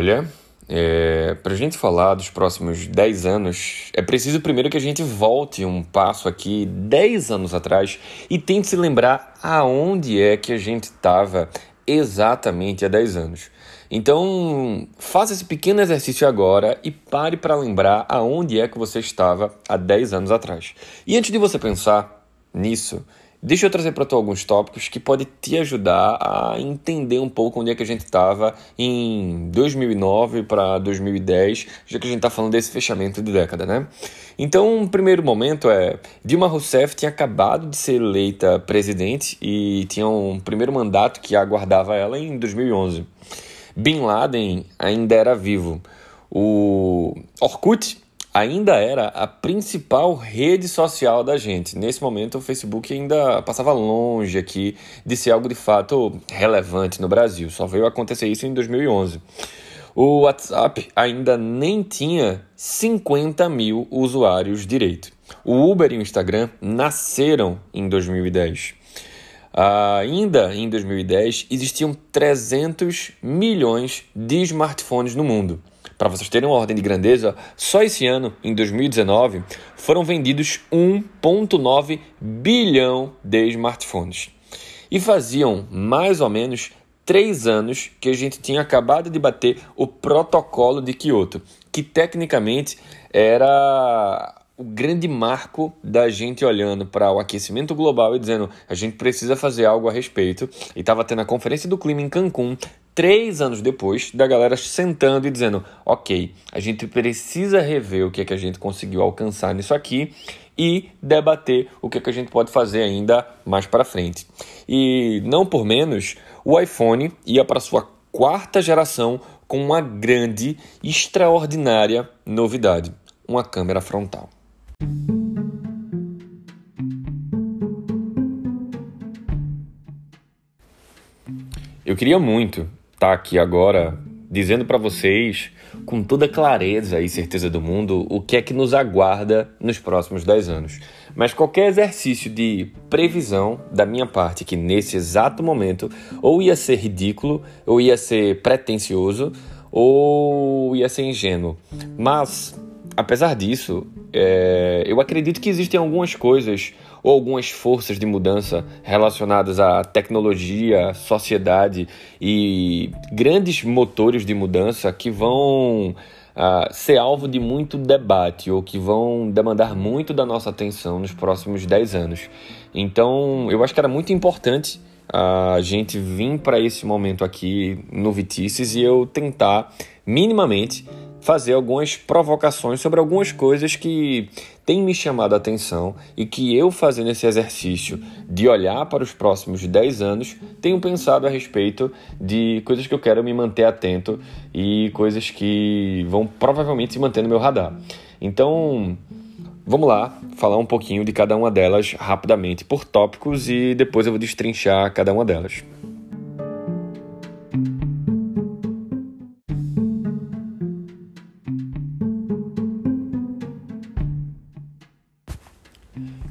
Olha, é, para a gente falar dos próximos 10 anos, é preciso primeiro que a gente volte um passo aqui 10 anos atrás e tente se lembrar aonde é que a gente estava exatamente há 10 anos. Então, faça esse pequeno exercício agora e pare para lembrar aonde é que você estava há 10 anos atrás. E antes de você pensar nisso, Deixa eu trazer para tu alguns tópicos que podem te ajudar a entender um pouco onde é que a gente estava em 2009 para 2010, já que a gente está falando desse fechamento de década, né? Então, um primeiro momento é Dilma Rousseff tinha acabado de ser eleita presidente e tinha um primeiro mandato que aguardava ela em 2011. Bin Laden ainda era vivo. O Orkut ainda era a principal rede social da gente. Nesse momento, o Facebook ainda passava longe aqui de ser algo de fato relevante no Brasil. Só veio acontecer isso em 2011. O WhatsApp ainda nem tinha 50 mil usuários direito. O Uber e o Instagram nasceram em 2010. ainda em 2010 existiam 300 milhões de smartphones no mundo. Para vocês terem uma ordem de grandeza, só esse ano, em 2019, foram vendidos 1,9 bilhão de smartphones. E faziam mais ou menos três anos que a gente tinha acabado de bater o protocolo de Kyoto, que tecnicamente era o grande marco da gente olhando para o aquecimento global e dizendo a gente precisa fazer algo a respeito. E estava tendo a conferência do clima em Cancún três anos depois da galera sentando e dizendo: ok, a gente precisa rever o que é que a gente conseguiu alcançar nisso aqui e debater o que é que a gente pode fazer ainda mais para frente. E não por menos, o iPhone ia para sua quarta geração com uma grande, extraordinária novidade: uma câmera frontal. Eu queria muito estar tá aqui agora dizendo para vocês com toda clareza e certeza do mundo o que é que nos aguarda nos próximos 10 anos. Mas qualquer exercício de previsão da minha parte, que nesse exato momento ou ia ser ridículo, ou ia ser pretensioso, ou ia ser ingênuo. Mas, apesar disso, é, eu acredito que existem algumas coisas ou algumas forças de mudança relacionadas à tecnologia, sociedade e grandes motores de mudança que vão uh, ser alvo de muito debate ou que vão demandar muito da nossa atenção nos próximos 10 anos. Então, eu acho que era muito importante a gente vir para esse momento aqui no Vitices e eu tentar minimamente fazer algumas provocações sobre algumas coisas que têm me chamado a atenção e que eu fazendo esse exercício de olhar para os próximos 10 anos, tenho pensado a respeito de coisas que eu quero me manter atento e coisas que vão provavelmente se manter no meu radar. Então, vamos lá falar um pouquinho de cada uma delas rapidamente por tópicos e depois eu vou destrinchar cada uma delas.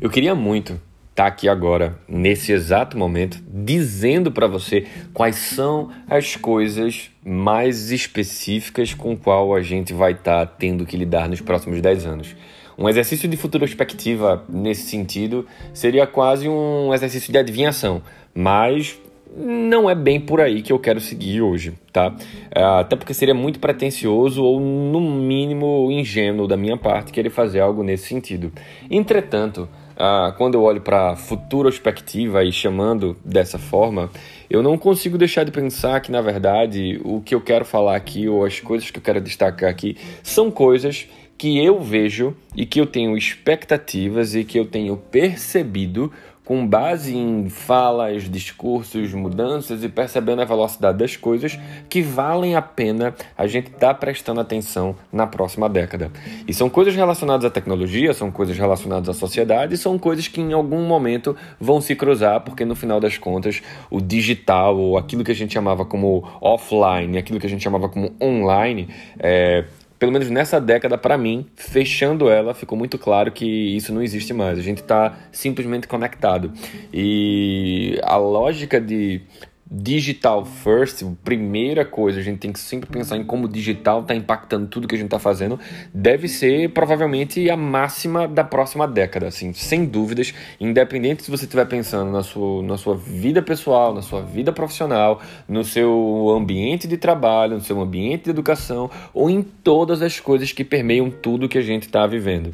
Eu queria muito estar tá aqui agora, nesse exato momento, dizendo para você quais são as coisas mais específicas com qual a gente vai estar tá tendo que lidar nos próximos 10 anos. Um exercício de futurospectiva nesse sentido seria quase um exercício de adivinhação, mas não é bem por aí que eu quero seguir hoje, tá? É, até porque seria muito pretensioso ou, no mínimo, ingênuo da minha parte querer fazer algo nesse sentido. Entretanto, ah, quando eu olho para a futurospectiva e chamando dessa forma, eu não consigo deixar de pensar que, na verdade, o que eu quero falar aqui ou as coisas que eu quero destacar aqui são coisas que eu vejo e que eu tenho expectativas e que eu tenho percebido com base em falas, discursos, mudanças e percebendo a velocidade das coisas que valem a pena a gente estar tá prestando atenção na próxima década. E são coisas relacionadas à tecnologia, são coisas relacionadas à sociedade, são coisas que em algum momento vão se cruzar, porque no final das contas o digital, ou aquilo que a gente chamava como offline, aquilo que a gente chamava como online, é, pelo menos nessa década, para mim, fechando ela, ficou muito claro que isso não existe mais. A gente está simplesmente conectado. E a lógica de digital first, primeira coisa, a gente tem que sempre pensar em como o digital está impactando tudo que a gente está fazendo, deve ser provavelmente a máxima da próxima década, assim, sem dúvidas, independente se você estiver pensando na sua, na sua vida pessoal, na sua vida profissional, no seu ambiente de trabalho, no seu ambiente de educação ou em todas as coisas que permeiam tudo que a gente está vivendo.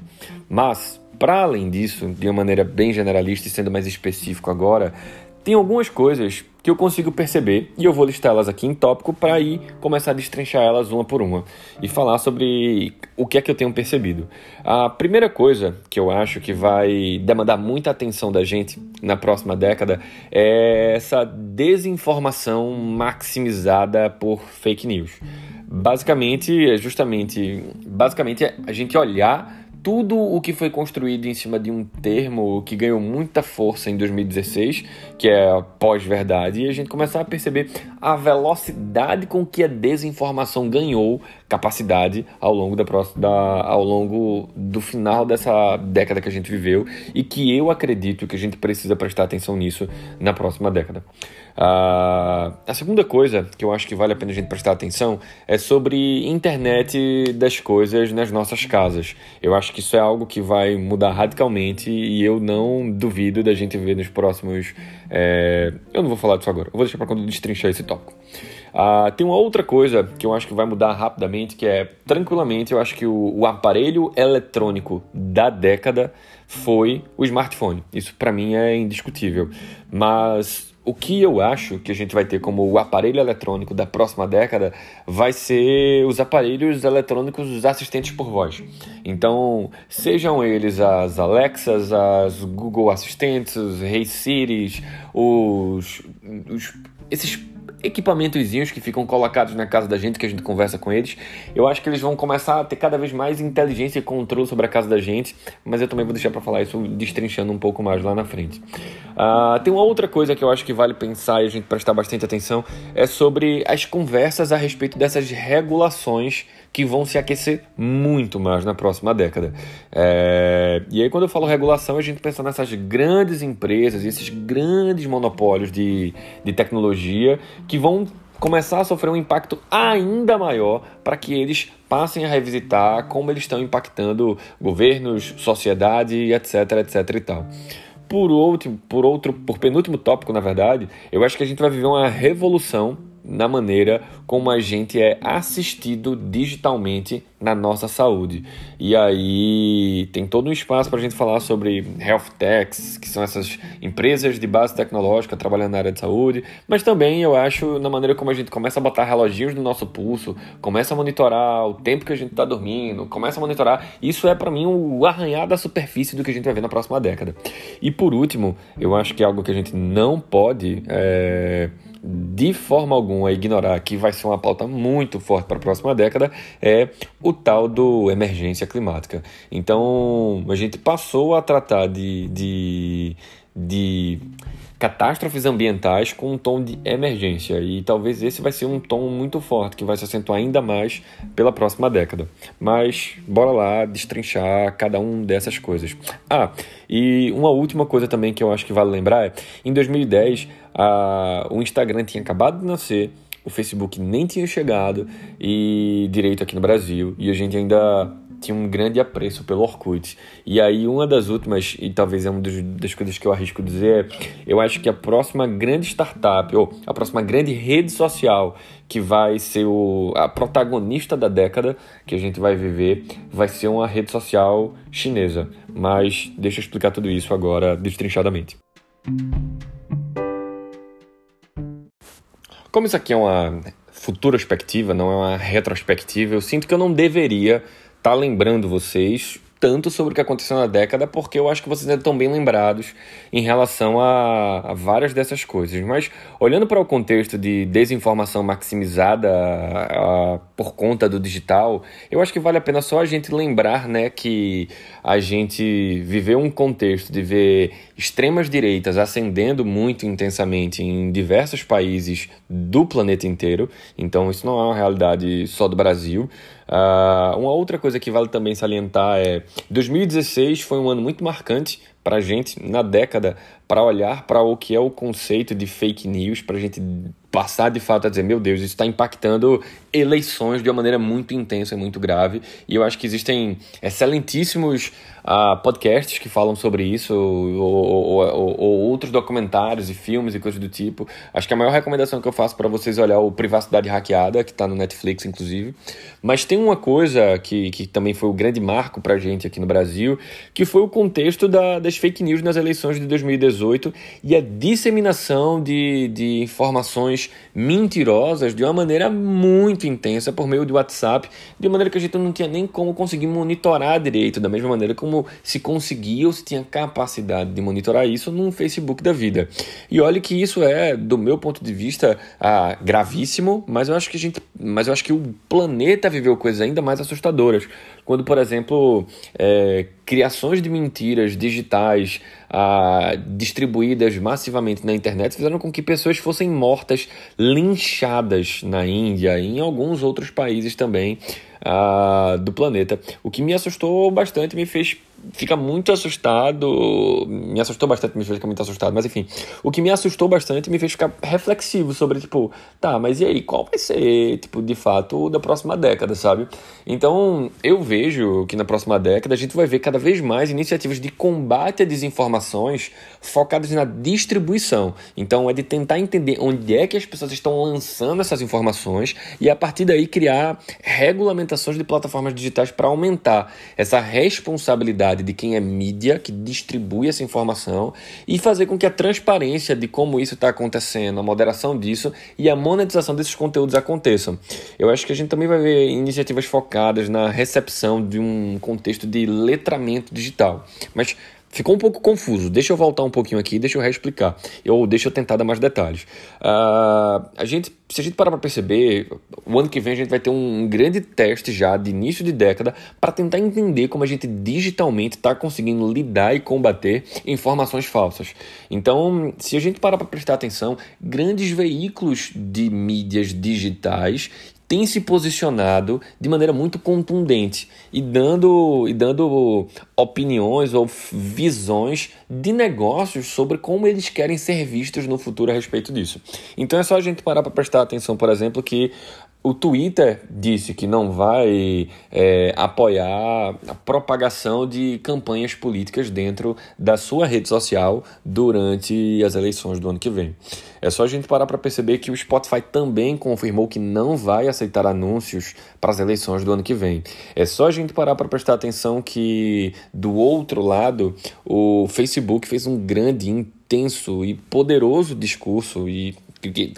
Mas, para além disso, de uma maneira bem generalista e sendo mais específico agora, tem algumas coisas que eu consigo perceber e eu vou listá-las aqui em tópico para ir começar a destrinchar elas uma por uma e falar sobre o que é que eu tenho percebido. A primeira coisa que eu acho que vai demandar muita atenção da gente na próxima década é essa desinformação maximizada por fake news. Basicamente, é justamente, basicamente é a gente olhar tudo o que foi construído em cima de um termo que ganhou muita força em 2016, que é a pós-verdade, e a gente começar a perceber a velocidade com que a desinformação ganhou capacidade ao longo, da, da, ao longo do final dessa década que a gente viveu e que eu acredito que a gente precisa prestar atenção nisso na próxima década. Uh, a segunda coisa que eu acho que vale a pena a gente prestar atenção é sobre internet das coisas nas nossas casas. Eu acho que isso é algo que vai mudar radicalmente e eu não duvido da gente ver nos próximos. É... Eu não vou falar disso agora, eu vou deixar para quando destrinchar esse tópico. Uh, tem uma outra coisa que eu acho que vai mudar rapidamente, que é, tranquilamente, eu acho que o, o aparelho eletrônico da década foi o smartphone. Isso para mim é indiscutível. Mas o que eu acho que a gente vai ter como o aparelho eletrônico da próxima década vai ser os aparelhos eletrônicos os assistentes por voz. Então, sejam eles as Alexas, as Google Assistentes, os Hey Siris, os, os esses equipamentozinhos que ficam colocados na casa da gente, que a gente conversa com eles. Eu acho que eles vão começar a ter cada vez mais inteligência e controle sobre a casa da gente, mas eu também vou deixar para falar isso destrinchando um pouco mais lá na frente. Uh, tem uma outra coisa que eu acho que vale pensar e a gente prestar bastante atenção, é sobre as conversas a respeito dessas regulações que vão se aquecer muito mais na próxima década. É... E aí, quando eu falo regulação, a gente pensa nessas grandes empresas, esses grandes monopólios de, de tecnologia que vão começar a sofrer um impacto ainda maior para que eles passem a revisitar como eles estão impactando governos, sociedade, etc, etc e tal. Por outro, por outro, por penúltimo tópico, na verdade, eu acho que a gente vai viver uma revolução na maneira como a gente é assistido digitalmente na nossa saúde. E aí tem todo um espaço para a gente falar sobre health techs, que são essas empresas de base tecnológica trabalhando na área de saúde, mas também eu acho na maneira como a gente começa a botar reloginhos no nosso pulso, começa a monitorar o tempo que a gente está dormindo, começa a monitorar. Isso é para mim o arranhar da superfície do que a gente vai ver na próxima década. E por último, eu acho que é algo que a gente não pode é, de forma alguma ignorar que vai ser uma pauta muito forte para a próxima década é o tal do emergência climática. Então, a gente passou a tratar de, de, de catástrofes ambientais com um tom de emergência e talvez esse vai ser um tom muito forte que vai se acentuar ainda mais pela próxima década. Mas bora lá destrinchar cada um dessas coisas. Ah, e uma última coisa também que eu acho que vale lembrar é, em 2010 a, o Instagram tinha acabado de nascer, o Facebook nem tinha chegado e direito aqui no Brasil e a gente ainda tinha um grande apreço pelo Orkut. E aí, uma das últimas, e talvez é uma das coisas que eu arrisco dizer, é, eu acho que a próxima grande startup, ou a próxima grande rede social que vai ser o, a protagonista da década que a gente vai viver, vai ser uma rede social chinesa. Mas deixa eu explicar tudo isso agora destrinchadamente. Como isso aqui é uma futura perspectiva, não é uma retrospectiva, eu sinto que eu não deveria estar tá lembrando vocês tanto sobre o que aconteceu na década, porque eu acho que vocês ainda estão bem lembrados em relação a, a várias dessas coisas. Mas olhando para o contexto de desinformação maximizada a, a, por conta do digital, eu acho que vale a pena só a gente lembrar né, que a gente viveu um contexto de ver extremas direitas ascendendo muito intensamente em diversos países do planeta inteiro. Então isso não é uma realidade só do Brasil. Uh, uma outra coisa que vale também salientar é 2016 foi um ano muito marcante para a gente na década para olhar para o que é o conceito de fake news, para a gente passar de fato a dizer, meu Deus, isso está impactando eleições de uma maneira muito intensa e muito grave. E eu acho que existem excelentíssimos uh, podcasts que falam sobre isso, ou, ou, ou, ou, outros documentários e filmes e coisas do tipo. Acho que a maior recomendação que eu faço para vocês é olhar o Privacidade Hackeada, que está no Netflix, inclusive. Mas tem uma coisa que, que também foi o grande marco para a gente aqui no Brasil, que foi o contexto da, das fake news nas eleições de 2018 e a disseminação de, de informações mentirosas de uma maneira muito intensa por meio de WhatsApp, de maneira que a gente não tinha nem como conseguir monitorar direito, da mesma maneira como se conseguia ou se tinha capacidade de monitorar isso num Facebook da vida. E olha que isso é, do meu ponto de vista, ah, gravíssimo, mas eu acho que a gente, mas eu acho que o planeta viveu coisas ainda mais assustadoras quando, por exemplo, é, criações de mentiras digitais ah, distribuídas massivamente na internet fizeram com que pessoas fossem mortas, linchadas na Índia e em alguns outros países também ah, do planeta. O que me assustou bastante, me fez fica muito assustado. Me assustou bastante, me fez ficar muito assustado, mas enfim. O que me assustou bastante me fez ficar reflexivo sobre, tipo, tá, mas e aí, qual vai ser, tipo, de fato, da próxima década, sabe? Então, eu vejo que na próxima década a gente vai ver cada vez mais iniciativas de combate a desinformações focadas na distribuição. Então, é de tentar entender onde é que as pessoas estão lançando essas informações e a partir daí criar regulamentações de plataformas digitais para aumentar essa responsabilidade responsabilidade de quem é mídia, que distribui essa informação, e fazer com que a transparência de como isso está acontecendo, a moderação disso e a monetização desses conteúdos aconteçam. Eu acho que a gente também vai ver iniciativas focadas na recepção de um contexto de letramento digital. Mas Ficou um pouco confuso. Deixa eu voltar um pouquinho aqui, deixa eu reexplicar. Ou deixa eu tentar dar mais detalhes. Uh, a gente, se a gente parar para perceber, o ano que vem a gente vai ter um grande teste já de início de década para tentar entender como a gente digitalmente está conseguindo lidar e combater informações falsas. Então, se a gente parar para prestar atenção, grandes veículos de mídias digitais tem se posicionado de maneira muito contundente e dando, e dando opiniões ou visões de negócios sobre como eles querem ser vistos no futuro a respeito disso. Então é só a gente parar para prestar atenção, por exemplo, que o Twitter disse que não vai é, apoiar a propagação de campanhas políticas dentro da sua rede social durante as eleições do ano que vem. É só a gente parar para perceber que o Spotify também confirmou que não vai aceitar anúncios para as eleições do ano que vem. É só a gente parar para prestar atenção que, do outro lado, o Facebook fez um grande, intenso e poderoso discurso e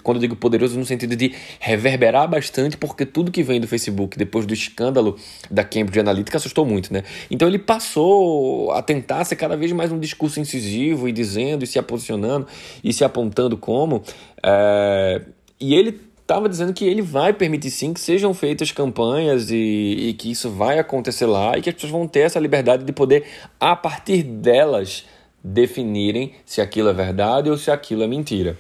quando eu digo poderoso no sentido de reverberar bastante, porque tudo que vem do Facebook depois do escândalo da Cambridge Analytica assustou muito, né? Então ele passou a tentar ser cada vez mais um discurso incisivo e dizendo e se posicionando e se apontando como. É... E ele estava dizendo que ele vai permitir sim que sejam feitas campanhas e, e que isso vai acontecer lá e que as pessoas vão ter essa liberdade de poder, a partir delas, definirem se aquilo é verdade ou se aquilo é mentira.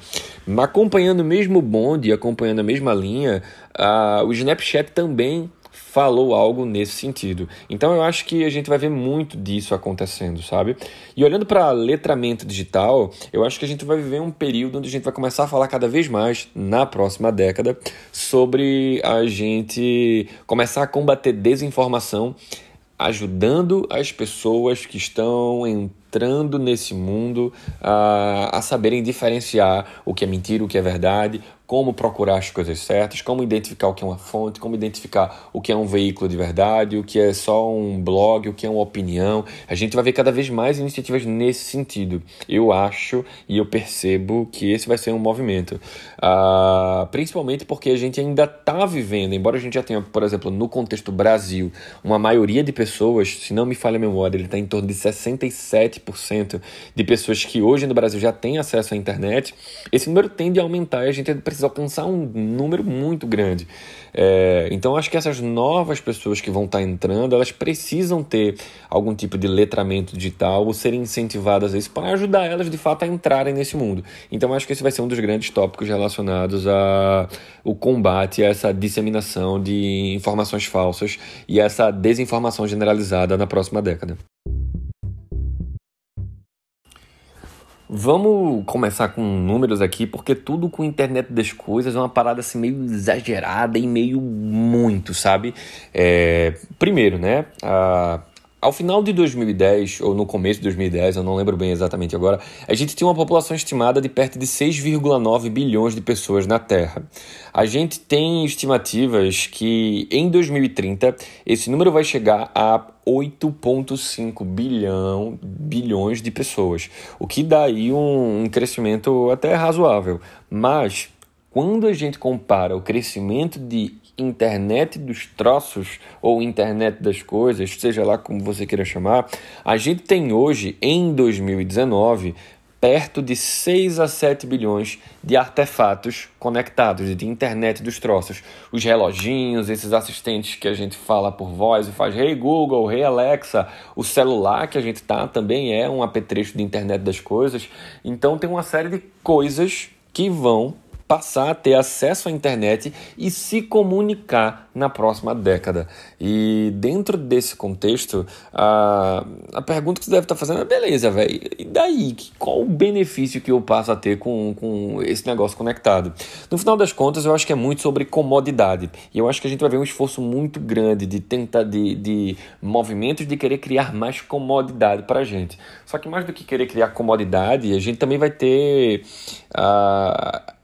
Acompanhando o mesmo bonde, acompanhando a mesma linha, uh, o Snapchat também falou algo nesse sentido. Então eu acho que a gente vai ver muito disso acontecendo, sabe? E olhando para letramento digital, eu acho que a gente vai viver um período onde a gente vai começar a falar cada vez mais na próxima década sobre a gente começar a combater desinformação ajudando as pessoas que estão entrando nesse mundo a, saberem diferenciar o que é mentira, o que é verdade, como procurar as coisas certas, como identificar o que é uma fonte, como identificar o que é um veículo de verdade, o que é só um blog, o que é uma opinião. A gente vai ver cada vez mais iniciativas nesse sentido. Eu acho e eu percebo que esse vai ser um movimento. Uh, principalmente porque a gente ainda está vivendo, embora a gente já tenha, por exemplo, no contexto Brasil, uma maioria de pessoas, se não me falha a memória, ele está em torno de 67% de pessoas que hoje no Brasil já têm acesso à internet, esse número tende a aumentar e a gente precisa alcançar um número muito grande. É, então, acho que essas novas pessoas que vão estar entrando, elas precisam ter algum tipo de letramento digital ou serem incentivadas a isso para ajudar elas, de fato, a entrarem nesse mundo. Então, acho que esse vai ser um dos grandes tópicos relacionados ao combate a essa disseminação de informações falsas e essa desinformação generalizada na próxima década. Vamos começar com números aqui, porque tudo com internet das coisas é uma parada assim meio exagerada e meio muito, sabe? É, primeiro, né? A, ao final de 2010, ou no começo de 2010, eu não lembro bem exatamente agora, a gente tinha uma população estimada de perto de 6,9 bilhões de pessoas na Terra. A gente tem estimativas que em 2030 esse número vai chegar a 8,5 bilhão, bilhões de pessoas, o que dá aí um, um crescimento até razoável. Mas quando a gente compara o crescimento de internet dos troços ou internet das coisas, seja lá como você queira chamar, a gente tem hoje, em 2019, perto de 6 a 7 bilhões de artefatos conectados, de internet dos troços. Os reloginhos, esses assistentes que a gente fala por voz e faz Hey Google, Hey Alexa, o celular que a gente tá também é um apetrecho de internet das coisas. Então tem uma série de coisas que vão passar a ter acesso à internet e se comunicar na próxima década. E dentro desse contexto, a, a pergunta que você deve estar fazendo é: beleza, velho, e daí? Qual o benefício que eu passo a ter com, com esse negócio conectado? No final das contas, eu acho que é muito sobre comodidade. E eu acho que a gente vai ver um esforço muito grande de tentar, de, de movimentos de querer criar mais comodidade para a gente. Só que mais do que querer criar comodidade, a gente também vai ter. Uh,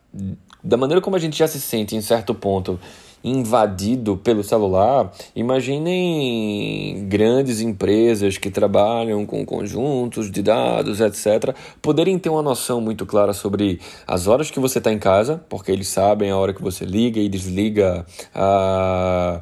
da maneira como a gente já se sente em certo ponto invadido pelo celular, imaginem grandes empresas que trabalham com conjuntos de dados, etc., poderem ter uma noção muito clara sobre as horas que você está em casa, porque eles sabem a hora que você liga e desliga a.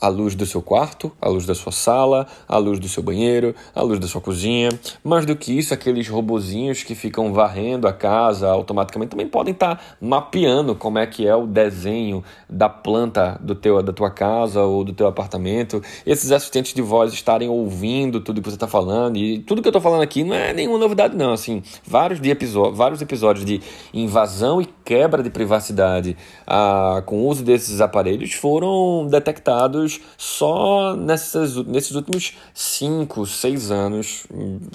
A luz do seu quarto, a luz da sua sala, a luz do seu banheiro, a luz da sua cozinha. Mais do que isso, aqueles robozinhos que ficam varrendo a casa automaticamente também podem estar tá mapeando como é que é o desenho da planta do teu, da tua casa ou do teu apartamento. Esses assistentes de voz estarem ouvindo tudo que você está falando e tudo que eu estou falando aqui não é nenhuma novidade não. Assim, vários, de episódio, vários episódios de invasão e quebra de privacidade ah, com o uso desses aparelhos foram detectados só nessas, nesses últimos 5, 6 anos,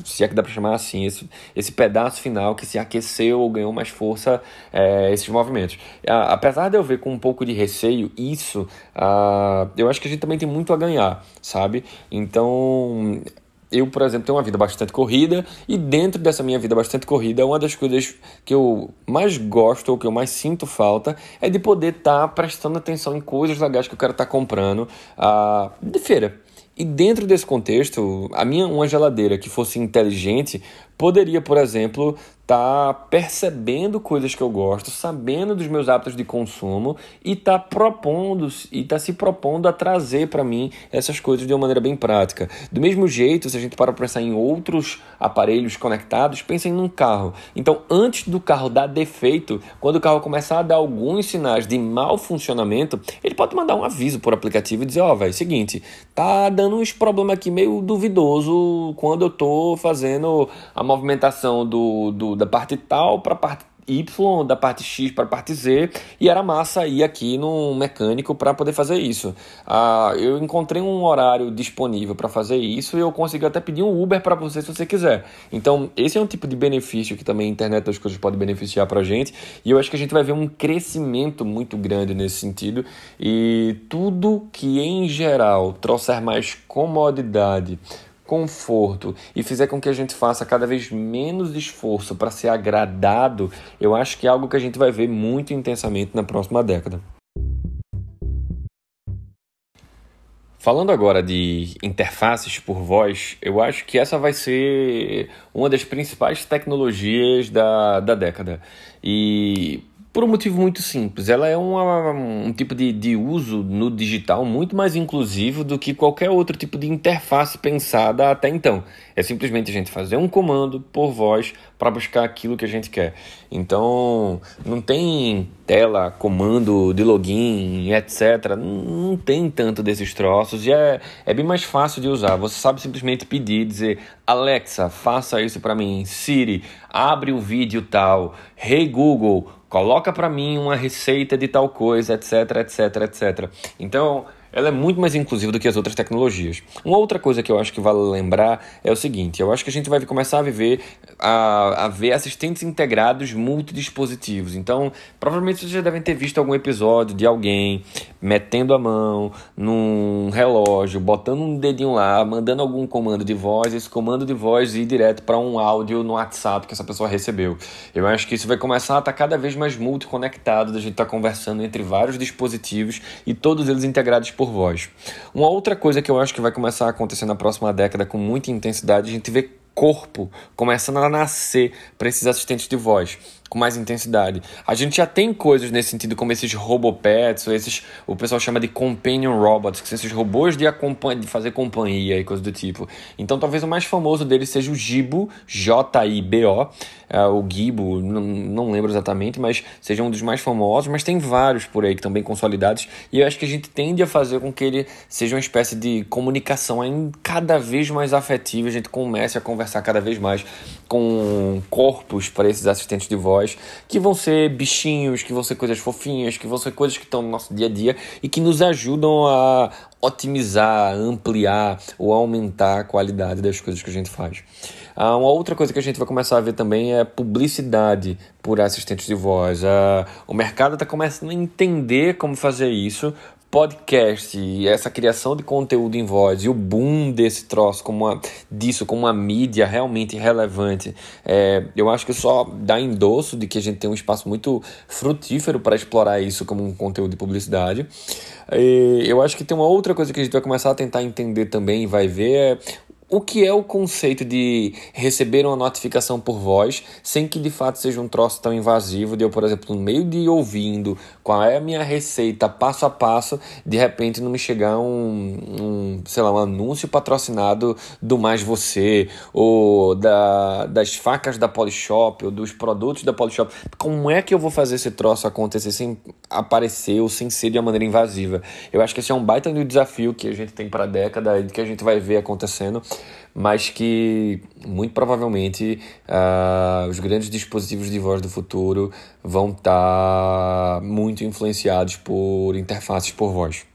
se é que dá para chamar assim, esse, esse pedaço final que se aqueceu ou ganhou mais força é, esses movimentos. Apesar de eu ver com um pouco de receio isso, uh, eu acho que a gente também tem muito a ganhar, sabe? Então eu, por exemplo, tenho uma vida bastante corrida e dentro dessa minha vida bastante corrida, uma das coisas que eu mais gosto ou que eu mais sinto falta é de poder estar tá prestando atenção em coisas legais que eu quero estar tá comprando uh, de feira. E dentro desse contexto, a minha uma geladeira que fosse inteligente poderia, por exemplo, tá percebendo coisas que eu gosto, sabendo dos meus hábitos de consumo e tá propondo e tá se propondo a trazer para mim essas coisas de uma maneira bem prática. Do mesmo jeito, se a gente para pensar em outros aparelhos conectados, pensem num carro. Então, antes do carro dar defeito, quando o carro começar a dar alguns sinais de mau funcionamento, ele pode mandar um aviso por aplicativo e dizer: "Ó, oh, velho, seguinte, tá dando uns problemas aqui meio duvidoso quando eu tô fazendo a movimentação do, do da parte tal para a parte Y, da parte X para a parte Z, e era massa ir aqui no mecânico para poder fazer isso. Ah, eu encontrei um horário disponível para fazer isso e eu consegui até pedir um Uber para você se você quiser. Então, esse é um tipo de benefício que também a internet das coisas pode beneficiar para gente, e eu acho que a gente vai ver um crescimento muito grande nesse sentido, e tudo que em geral trouxer mais comodidade, conforto e fizer com que a gente faça cada vez menos esforço para ser agradado, eu acho que é algo que a gente vai ver muito intensamente na próxima década. Falando agora de interfaces por voz, eu acho que essa vai ser uma das principais tecnologias da, da década. E por um motivo muito simples, ela é uma, um tipo de, de uso no digital muito mais inclusivo do que qualquer outro tipo de interface pensada até então. É simplesmente a gente fazer um comando por voz para buscar aquilo que a gente quer. Então, não tem tela, comando de login, etc. Não tem tanto desses troços e é, é bem mais fácil de usar. Você sabe simplesmente pedir, dizer Alexa, faça isso para mim. Siri, abre o vídeo tal. Hey Google, coloca para mim uma receita de tal coisa, etc, etc, etc. Então, ela é muito mais inclusiva do que as outras tecnologias. Uma outra coisa que eu acho que vale lembrar é o seguinte: eu acho que a gente vai começar a viver, a, a ver assistentes integrados multidispositivos. Então, provavelmente vocês já devem ter visto algum episódio de alguém metendo a mão num relógio, botando um dedinho lá, mandando algum comando de voz, esse comando de voz ir direto para um áudio no WhatsApp que essa pessoa recebeu. Eu acho que isso vai começar a estar cada vez mais multiconectado, da gente estar tá conversando entre vários dispositivos e todos eles integrados por voz. Uma outra coisa que eu acho que vai começar a acontecer na próxima década com muita intensidade, a gente vê corpo começando a nascer para esses assistentes de voz com mais intensidade. A gente já tem coisas nesse sentido, como esses robopets, ou esses, o pessoal chama de companion robots, que são esses robôs de, de fazer companhia e coisas do tipo. Então, talvez o mais famoso deles seja o Gibo, J-I-B-O, é, o Gibo, não, não lembro exatamente, mas seja um dos mais famosos, mas tem vários por aí que estão bem consolidados, e eu acho que a gente tende a fazer com que ele seja uma espécie de comunicação ainda cada vez mais afetiva, a gente comece a conversar cada vez mais com corpos para esses assistentes de voz que vão ser bichinhos, que vão ser coisas fofinhas, que vão ser coisas que estão no nosso dia a dia e que nos ajudam a otimizar, ampliar ou aumentar a qualidade das coisas que a gente faz. Ah, uma outra coisa que a gente vai começar a ver também é publicidade por assistentes de voz. Ah, o mercado está começando a entender como fazer isso podcast e essa criação de conteúdo em voz e o boom desse troço como uma, disso como uma mídia realmente relevante é, eu acho que só dá endosso de que a gente tem um espaço muito frutífero para explorar isso como um conteúdo de publicidade. E eu acho que tem uma outra coisa que a gente vai começar a tentar entender também e vai ver é o que é o conceito de receber uma notificação por voz sem que de fato seja um troço tão invasivo de eu, por exemplo, no meio de ouvindo qual é a minha receita passo a passo, de repente não me chegar um, um sei lá, um anúncio patrocinado do Mais Você ou da, das facas da Polishop ou dos produtos da Polishop. Como é que eu vou fazer esse troço acontecer sem aparecer ou sem ser de uma maneira invasiva? Eu acho que esse é um baita do desafio que a gente tem para a década e que a gente vai ver acontecendo mas que muito provavelmente uh, os grandes dispositivos de voz do futuro vão estar tá muito influenciados por interfaces por voz.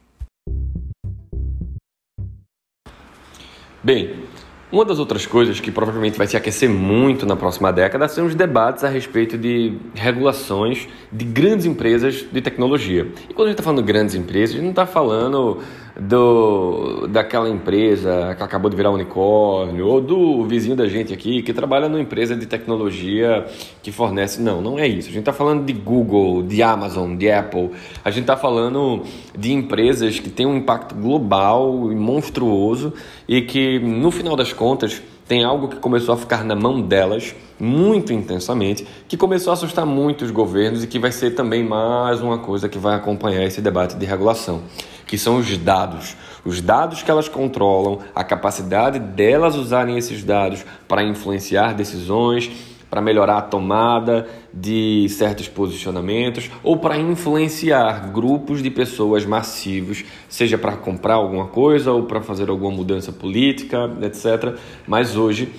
Bem, uma das outras coisas que provavelmente vai se aquecer muito na próxima década são os debates a respeito de regulações de grandes empresas de tecnologia. E quando a gente está falando de grandes empresas, a gente não está falando do, daquela empresa que acabou de virar unicórnio, ou do vizinho da gente aqui que trabalha numa empresa de tecnologia que fornece. Não, não é isso. A gente está falando de Google, de Amazon, de Apple. A gente está falando de empresas que têm um impacto global e monstruoso e que, no final das contas, tem algo que começou a ficar na mão delas muito intensamente, que começou a assustar muito os governos e que vai ser também mais uma coisa que vai acompanhar esse debate de regulação que são os dados. Os dados que elas controlam, a capacidade delas usarem esses dados para influenciar decisões, para melhorar a tomada de certos posicionamentos ou para influenciar grupos de pessoas massivos, seja para comprar alguma coisa ou para fazer alguma mudança política, etc. Mas hoje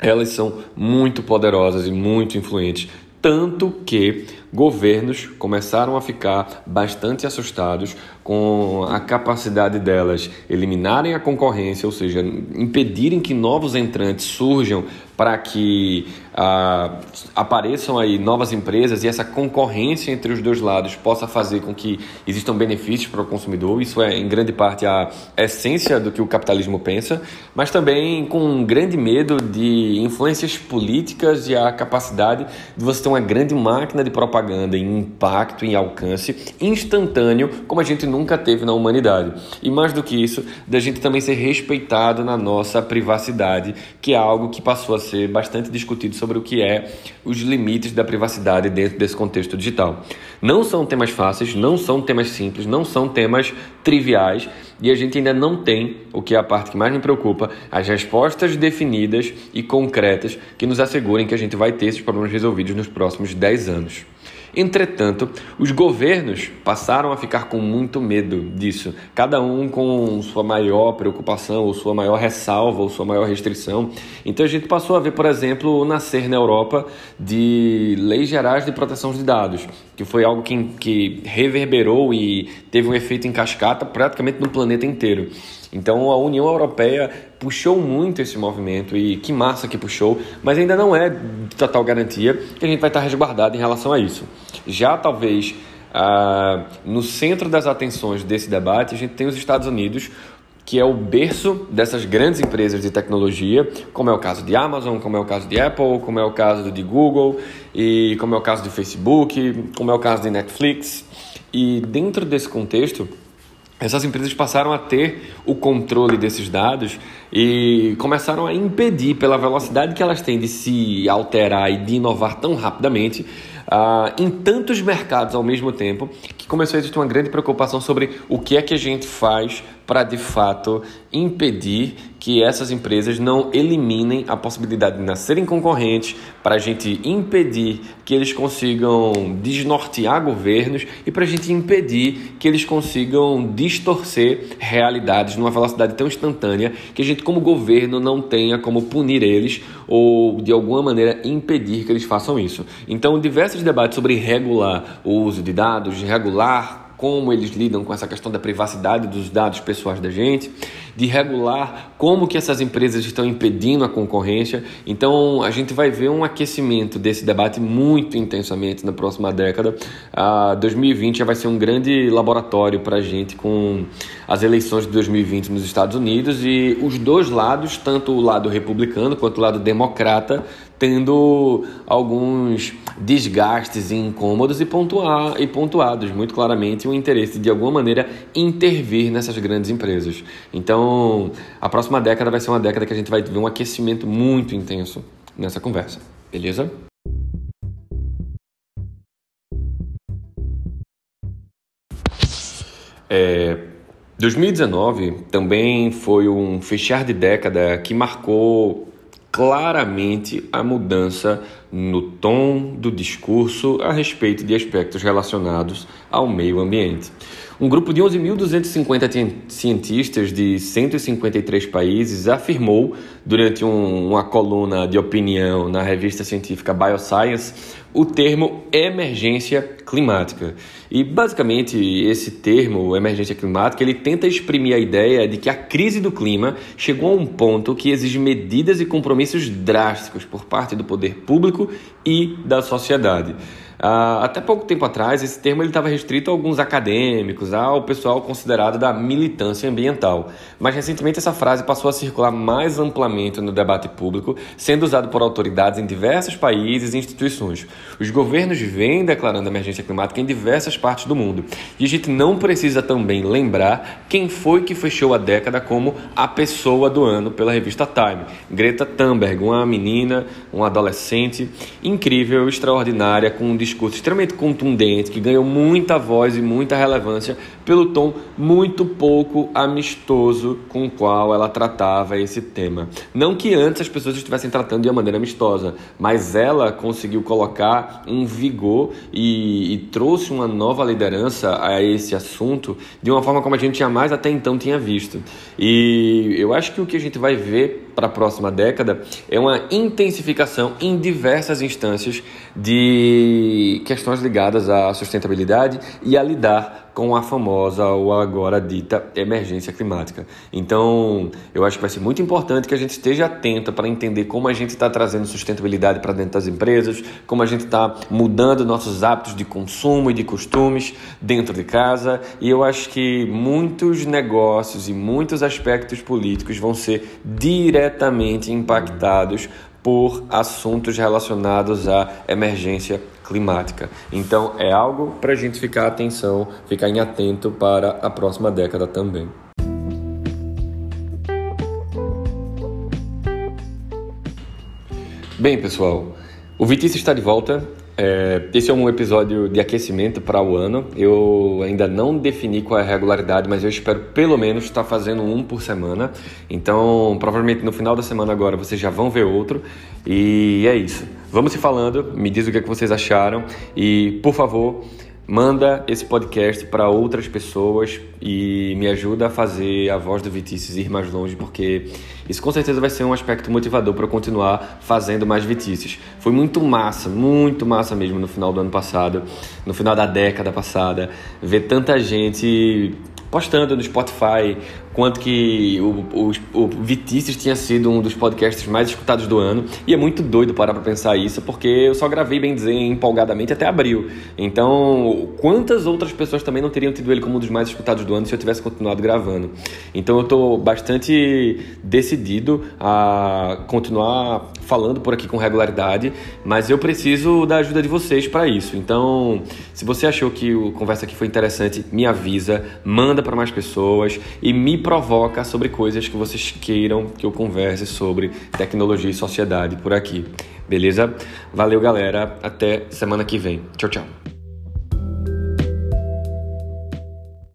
elas são muito poderosas e muito influentes, tanto que governos começaram a ficar bastante assustados com a capacidade delas eliminarem a concorrência, ou seja, impedirem que novos entrantes surjam para que ah, apareçam aí novas empresas e essa concorrência entre os dois lados possa fazer com que existam benefícios para o consumidor. Isso é, em grande parte, a essência do que o capitalismo pensa, mas também com um grande medo de influências políticas e a capacidade de você ter uma grande máquina de propaganda em impacto, em alcance instantâneo, como a gente nunca teve na humanidade. E mais do que isso, da gente também ser respeitado na nossa privacidade, que é algo que passou a ser bastante discutido sobre o que é os limites da privacidade dentro desse contexto digital. Não são temas fáceis, não são temas simples, não são temas triviais e a gente ainda não tem, o que é a parte que mais me preocupa, as respostas definidas e concretas que nos assegurem que a gente vai ter esses problemas resolvidos nos próximos 10 anos. Entretanto, os governos passaram a ficar com muito medo disso, cada um com sua maior preocupação, ou sua maior ressalva, ou sua maior restrição. Então a gente passou a ver, por exemplo, o nascer na Europa de leis gerais de proteção de dados, que foi algo que, que reverberou e teve um efeito em cascata praticamente no planeta inteiro. Então a União Europeia puxou muito esse movimento e que massa que puxou, mas ainda não é total garantia que a gente vai estar resguardado em relação a isso. Já talvez ah, no centro das atenções desse debate a gente tem os Estados Unidos, que é o berço dessas grandes empresas de tecnologia, como é o caso de Amazon, como é o caso de Apple, como é o caso de Google e como é o caso de Facebook, como é o caso de Netflix. E dentro desse contexto, essas empresas passaram a ter o controle desses dados e começaram a impedir, pela velocidade que elas têm de se alterar e de inovar tão rapidamente, uh, em tantos mercados ao mesmo tempo, que começou a existir uma grande preocupação sobre o que é que a gente faz para de fato impedir que essas empresas não eliminem a possibilidade de nascerem concorrentes, para a gente impedir que eles consigam desnortear governos e para a gente impedir que eles consigam distorcer realidades numa velocidade tão instantânea que a gente, como governo, não tenha como punir eles ou de alguma maneira impedir que eles façam isso. Então, diversos debates sobre regular o uso de dados, regular como eles lidam com essa questão da privacidade dos dados pessoais da gente, de regular como que essas empresas estão impedindo a concorrência. Então, a gente vai ver um aquecimento desse debate muito intensamente na próxima década. A 2020 já vai ser um grande laboratório para a gente com as eleições de 2020 nos Estados Unidos e os dois lados, tanto o lado republicano quanto o lado democrata, tendo alguns desgastes incômodos e, pontuar, e pontuados muito claramente o interesse de alguma maneira intervir nessas grandes empresas. Então, a próxima década vai ser uma década que a gente vai ver um aquecimento muito intenso nessa conversa, beleza? É, 2019 também foi um fechar de década que marcou claramente a mudança no tom do discurso a respeito de aspectos relacionados ao meio ambiente. Um grupo de 11.250 cientistas de 153 países afirmou, durante um, uma coluna de opinião na revista científica Bioscience, o termo emergência climática. E basicamente esse termo, emergência climática, ele tenta exprimir a ideia de que a crise do clima chegou a um ponto que exige medidas e compromissos drásticos por parte do poder público e da sociedade. Uh, até pouco tempo atrás, esse termo estava restrito a alguns acadêmicos, ao pessoal considerado da militância ambiental. Mas recentemente essa frase passou a circular mais amplamente no debate público, sendo usado por autoridades em diversos países e instituições. Os governos vêm declarando emergência climática em diversas partes do mundo. E a gente não precisa também lembrar quem foi que fechou a década como a pessoa do ano pela revista Time. Greta Thunberg, uma menina, uma adolescente incrível, extraordinária, com um discurso extremamente contundente, que ganhou muita voz e muita relevância pelo tom muito pouco amistoso com o qual ela tratava esse tema. Não que antes as pessoas estivessem tratando de uma maneira amistosa, mas ela conseguiu colocar um vigor e, e trouxe uma nova liderança a esse assunto de uma forma como a gente jamais até então tinha visto. E eu acho que o que a gente vai ver para a próxima década é uma intensificação em diversas instâncias de questões ligadas à sustentabilidade e a lidar com a famosa ou agora dita emergência climática. Então, eu acho que vai ser muito importante que a gente esteja atento para entender como a gente está trazendo sustentabilidade para dentro das empresas, como a gente está mudando nossos hábitos de consumo e de costumes dentro de casa. E eu acho que muitos negócios e muitos aspectos políticos vão ser diretamente impactados por assuntos relacionados à emergência climática. Então é algo para a gente ficar atenção, ficar em atento para a próxima década também. Bem, pessoal, o Vitício está de volta. É, esse é um episódio de aquecimento para o ano. Eu ainda não defini qual é a regularidade, mas eu espero pelo menos estar fazendo um por semana. Então, provavelmente no final da semana agora vocês já vão ver outro. E é isso. Vamos se falando, me diz o que, é que vocês acharam e, por favor, manda esse podcast para outras pessoas e me ajuda a fazer a voz do Vitices ir mais longe, porque isso com certeza vai ser um aspecto motivador para eu continuar fazendo mais Vitices. Foi muito massa, muito massa mesmo no final do ano passado, no final da década passada, ver tanta gente postando no Spotify quanto que o, o, o Vitices tinha sido um dos podcasts mais escutados do ano. E é muito doido parar pra pensar isso, porque eu só gravei, bem dizer, empolgadamente até abril. Então, quantas outras pessoas também não teriam tido ele como um dos mais escutados do ano se eu tivesse continuado gravando? Então, eu tô bastante decidido a continuar falando por aqui com regularidade, mas eu preciso da ajuda de vocês para isso. Então, se você achou que o conversa aqui foi interessante, me avisa, manda para mais pessoas e me provoca sobre coisas que vocês queiram que eu converse sobre tecnologia e sociedade por aqui. Beleza? Valeu, galera. Até semana que vem. Tchau, tchau.